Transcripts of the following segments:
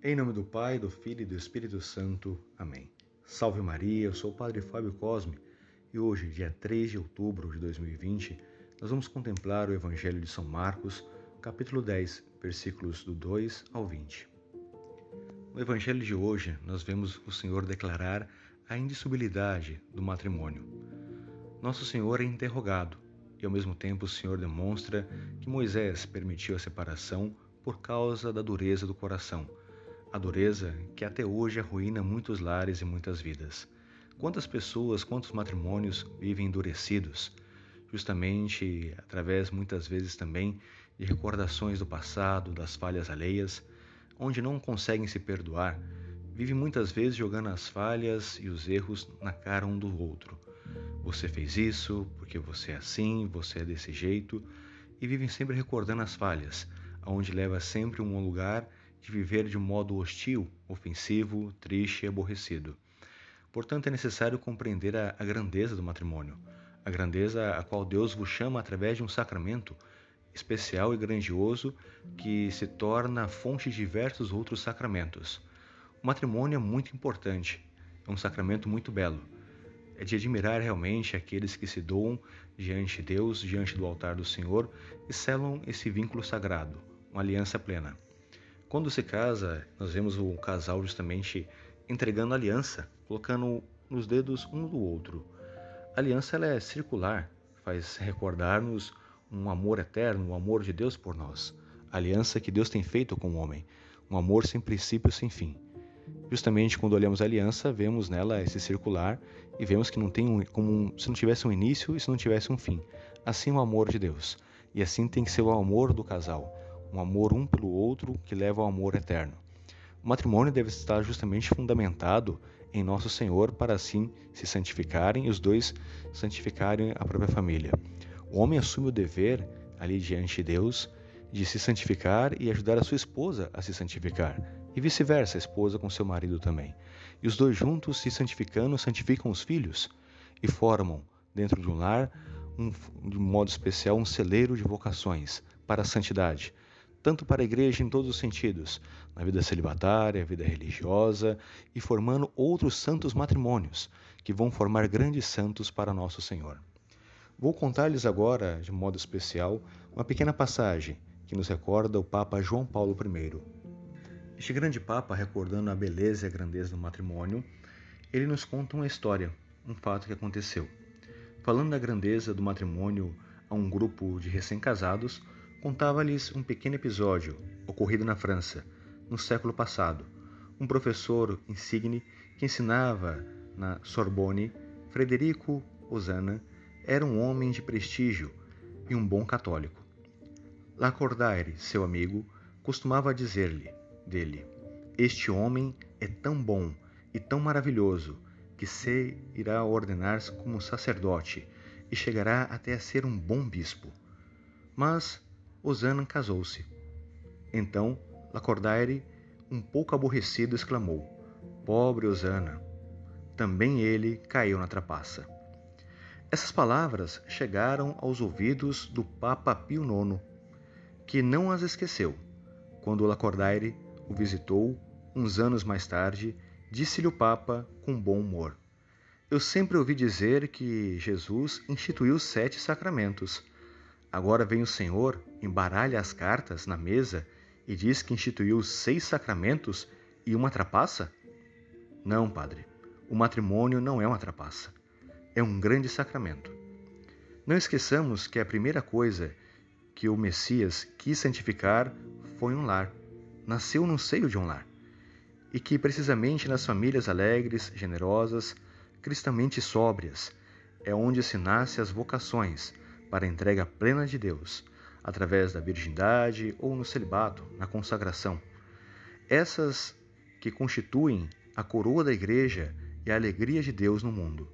Em nome do Pai, do Filho e do Espírito Santo. Amém. Salve Maria, eu sou o Padre Fábio Cosme e hoje, dia 3 de outubro de 2020, nós vamos contemplar o Evangelho de São Marcos, capítulo 10, versículos do 2 ao 20. No Evangelho de hoje, nós vemos o Senhor declarar a indissolubilidade do matrimônio. Nosso Senhor é interrogado e, ao mesmo tempo, o Senhor demonstra que Moisés permitiu a separação por causa da dureza do coração a dureza que até hoje arruína muitos lares e muitas vidas. Quantas pessoas, quantos matrimônios vivem endurecidos, justamente através muitas vezes também de recordações do passado, das falhas alheias, onde não conseguem se perdoar, vivem muitas vezes jogando as falhas e os erros na cara um do outro. Você fez isso porque você é assim, você é desse jeito, e vivem sempre recordando as falhas, aonde leva sempre um lugar de viver de modo hostil, ofensivo, triste e aborrecido. Portanto, é necessário compreender a, a grandeza do matrimônio, a grandeza a qual Deus vos chama através de um sacramento especial e grandioso que se torna fonte de diversos outros sacramentos. O matrimônio é muito importante, é um sacramento muito belo. É de admirar realmente aqueles que se doam diante de Deus, diante do altar do Senhor e selam esse vínculo sagrado, uma aliança plena. Quando se casa, nós vemos o casal justamente entregando aliança, colocando nos dedos um do outro. A aliança ela é circular, faz recordar-nos um amor eterno, o um amor de Deus por nós. A aliança que Deus tem feito com o homem, um amor sem princípio, sem fim. Justamente quando olhamos a aliança, vemos nela esse circular e vemos que não tem um, como um, se não tivesse um início e se não tivesse um fim. Assim o amor de Deus. E assim tem que ser o amor do casal um amor um pelo outro que leva ao amor eterno. O matrimônio deve estar justamente fundamentado em nosso Senhor para assim se santificarem e os dois santificarem a própria família. O homem assume o dever ali diante de Deus de se santificar e ajudar a sua esposa a se santificar, e vice-versa, a esposa com seu marido também. E os dois juntos, se santificando, santificam os filhos e formam, dentro de um lar, um, de um modo especial, um celeiro de vocações para a santidade, tanto para a igreja em todos os sentidos, na vida celibatária, vida religiosa e formando outros santos matrimônios, que vão formar grandes santos para nosso Senhor. Vou contar-lhes agora, de modo especial, uma pequena passagem que nos recorda o Papa João Paulo I. Este grande Papa, recordando a beleza e a grandeza do matrimônio, ele nos conta uma história, um fato que aconteceu. Falando da grandeza do matrimônio a um grupo de recém-casados, Contava-lhes um pequeno episódio ocorrido na França, no século passado. Um professor insigne que ensinava na Sorbonne, Frederico Osana, era um homem de prestígio e um bom católico. Lacordaire, seu amigo, costumava dizer-lhe dele: Este homem é tão bom e tão maravilhoso que se irá ordenar-se como sacerdote e chegará até a ser um bom bispo. Mas Osana casou-se. Então Lacordaire, um pouco aborrecido, exclamou: Pobre Osana! Também ele caiu na trapaça. Essas palavras chegaram aos ouvidos do Papa Pio IX, que não as esqueceu. Quando Lacordaire o visitou, uns anos mais tarde, disse-lhe o Papa com bom humor: Eu sempre ouvi dizer que Jesus instituiu sete sacramentos Agora vem o Senhor, embaralha as cartas na mesa e diz que instituiu seis sacramentos e uma trapaça? Não, padre. O matrimônio não é uma trapaça. É um grande sacramento. Não esqueçamos que a primeira coisa que o Messias quis santificar foi um lar. Nasceu no seio de um lar. E que precisamente nas famílias alegres, generosas, cristamente sóbrias, é onde se nasce as vocações, para a entrega plena de Deus, através da virgindade ou no celibato, na consagração. Essas que constituem a coroa da Igreja e a alegria de Deus no mundo.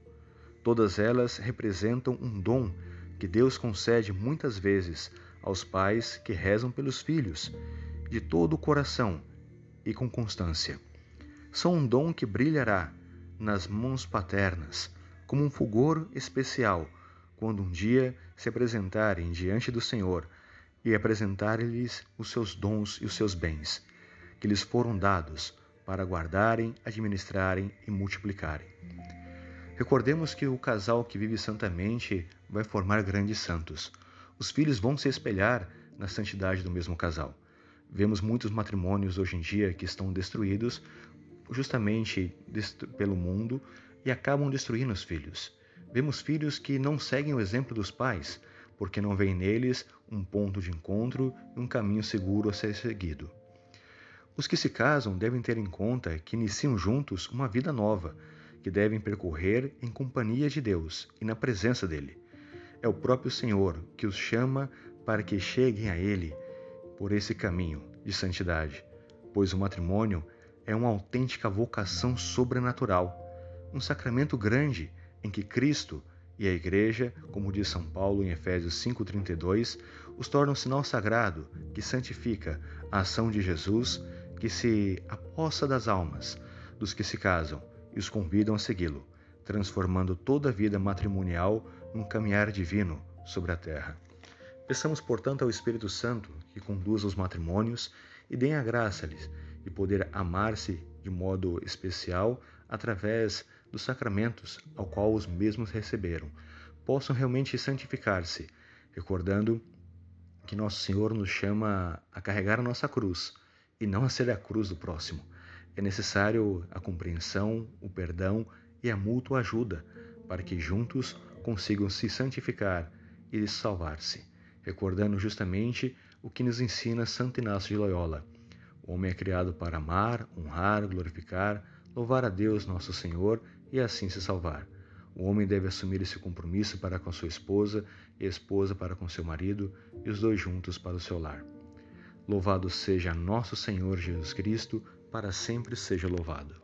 Todas elas representam um dom que Deus concede muitas vezes aos pais que rezam pelos filhos, de todo o coração e com constância. São um dom que brilhará nas mãos paternas, como um fulgor especial quando um dia se apresentarem diante do Senhor e apresentar-lhes os seus dons e os seus bens. que lhes foram dados para guardarem, administrarem e multiplicarem. Recordemos que o casal que vive santamente vai formar grandes santos. Os filhos vão se espelhar na santidade do mesmo casal. Vemos muitos matrimônios hoje em dia que estão destruídos justamente pelo mundo e acabam destruindo os filhos. Vemos filhos que não seguem o exemplo dos pais, porque não veem neles um ponto de encontro e um caminho seguro a ser seguido. Os que se casam devem ter em conta que iniciam juntos uma vida nova, que devem percorrer em companhia de Deus e na presença dele. É o próprio Senhor que os chama para que cheguem a Ele por esse caminho de santidade, pois o matrimônio é uma autêntica vocação sobrenatural, um sacramento grande em que Cristo e a Igreja, como diz São Paulo em Efésios 5,32, os torna um sinal sagrado que santifica a ação de Jesus, que se aposta das almas dos que se casam e os convidam a segui-lo, transformando toda a vida matrimonial num caminhar divino sobre a terra. Peçamos, portanto, ao Espírito Santo que conduza os matrimônios e dê a graça-lhes de poder amar-se de modo especial através dos sacramentos ao qual os mesmos receberam, possam realmente santificar-se, recordando que nosso Senhor nos chama a carregar a nossa cruz e não a ser a cruz do próximo. É necessário a compreensão, o perdão e a mútua ajuda para que juntos consigam se santificar e salvar-se recordando justamente o que nos ensina Santo Inácio de Loyola. O homem é criado para amar, honrar, glorificar, louvar a Deus nosso Senhor e assim se salvar. O homem deve assumir esse compromisso para com sua esposa e a esposa para com seu marido e os dois juntos para o seu lar. Louvado seja nosso Senhor Jesus Cristo, para sempre seja louvado.